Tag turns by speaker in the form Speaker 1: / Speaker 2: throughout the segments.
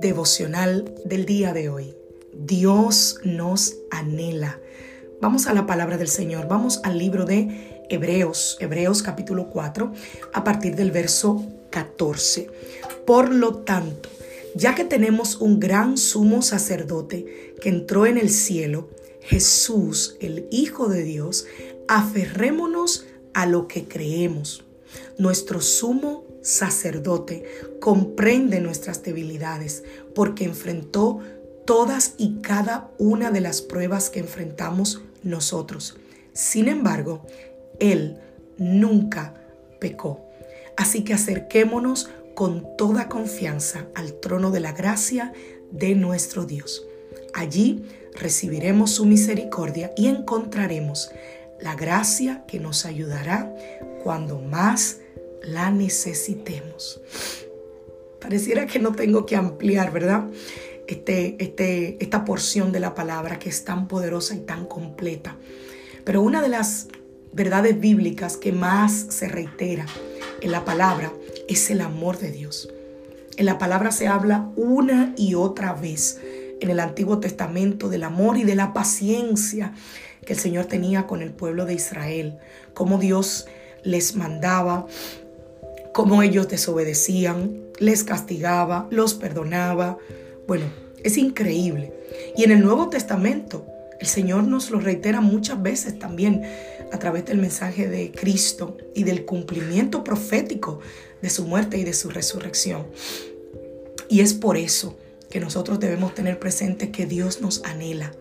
Speaker 1: Devocional del día de hoy. Dios nos anhela. Vamos a la palabra del Señor, vamos al libro de Hebreos, Hebreos capítulo 4, a partir del verso 14. Por lo tanto, ya que tenemos un gran sumo sacerdote que entró en el cielo, Jesús, el Hijo de Dios, aferrémonos a lo que creemos. Nuestro sumo sacerdote comprende nuestras debilidades porque enfrentó todas y cada una de las pruebas que enfrentamos nosotros. Sin embargo, Él nunca pecó. Así que acerquémonos con toda confianza al trono de la gracia de nuestro Dios. Allí recibiremos su misericordia y encontraremos la gracia que nos ayudará cuando más la necesitemos. Pareciera que no tengo que ampliar, ¿verdad? Este, este, esta porción de la palabra que es tan poderosa y tan completa. Pero una de las verdades bíblicas que más se reitera en la palabra es el amor de Dios. En la palabra se habla una y otra vez en el Antiguo Testamento del amor y de la paciencia que el Señor tenía con el pueblo de Israel, cómo Dios les mandaba cómo ellos desobedecían, les castigaba, los perdonaba. Bueno, es increíble. Y en el Nuevo Testamento, el Señor nos lo reitera muchas veces también a través del mensaje de Cristo y del cumplimiento profético de su muerte y de su resurrección. Y es por eso que nosotros debemos tener presente que Dios nos anhela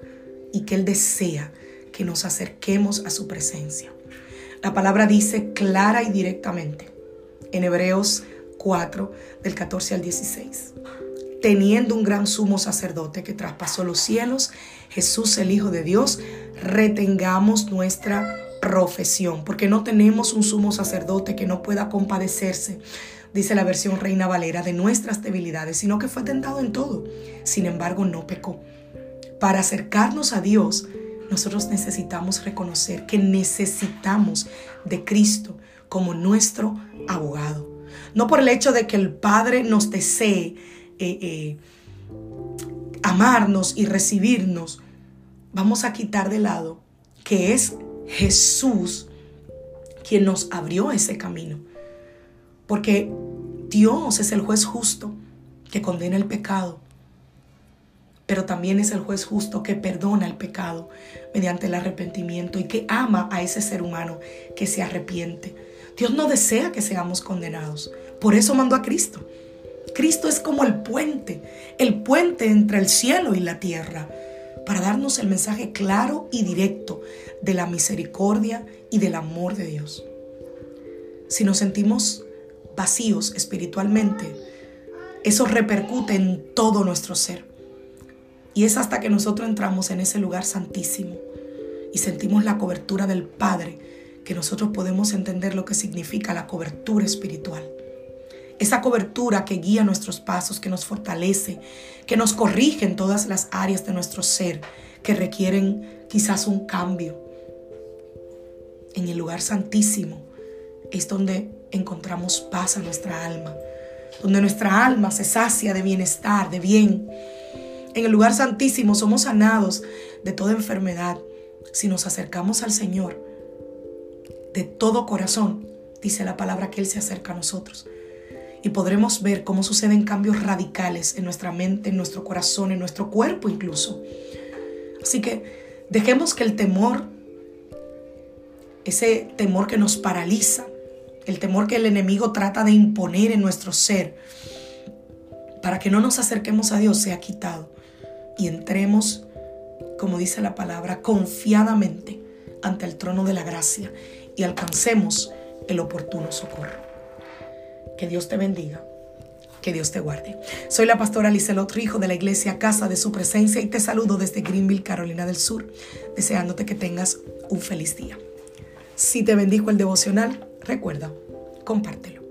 Speaker 1: y que Él desea que nos acerquemos a su presencia. La palabra dice clara y directamente, en Hebreos 4, del 14 al 16. Teniendo un gran sumo sacerdote que traspasó los cielos, Jesús el Hijo de Dios, retengamos nuestra profesión, porque no tenemos un sumo sacerdote que no pueda compadecerse, dice la versión Reina Valera, de nuestras debilidades, sino que fue tentado en todo, sin embargo no pecó. Para acercarnos a Dios, nosotros necesitamos reconocer que necesitamos de Cristo como nuestro abogado. No por el hecho de que el Padre nos desee eh, eh, amarnos y recibirnos, vamos a quitar de lado que es Jesús quien nos abrió ese camino. Porque Dios es el juez justo que condena el pecado, pero también es el juez justo que perdona el pecado mediante el arrepentimiento y que ama a ese ser humano que se arrepiente. Dios no desea que seamos condenados. Por eso mandó a Cristo. Cristo es como el puente, el puente entre el cielo y la tierra, para darnos el mensaje claro y directo de la misericordia y del amor de Dios. Si nos sentimos vacíos espiritualmente, eso repercute en todo nuestro ser. Y es hasta que nosotros entramos en ese lugar santísimo y sentimos la cobertura del Padre que nosotros podemos entender lo que significa la cobertura espiritual. Esa cobertura que guía nuestros pasos, que nos fortalece, que nos corrige en todas las áreas de nuestro ser que requieren quizás un cambio. En el lugar santísimo es donde encontramos paz a nuestra alma, donde nuestra alma se sacia de bienestar, de bien. En el lugar santísimo somos sanados de toda enfermedad si nos acercamos al Señor de todo corazón, dice la palabra que Él se acerca a nosotros. Y podremos ver cómo suceden cambios radicales en nuestra mente, en nuestro corazón, en nuestro cuerpo incluso. Así que dejemos que el temor, ese temor que nos paraliza, el temor que el enemigo trata de imponer en nuestro ser, para que no nos acerquemos a Dios, sea quitado. y entremos, como dice la palabra, confiadamente ante el trono de la gracia y alcancemos el oportuno socorro. Que Dios te bendiga. Que Dios te guarde. Soy la pastora Lizelot Rijo de la iglesia Casa de Su Presencia y te saludo desde Greenville, Carolina del Sur, deseándote que tengas un feliz día. Si te bendijo el devocional, recuerda, compártelo.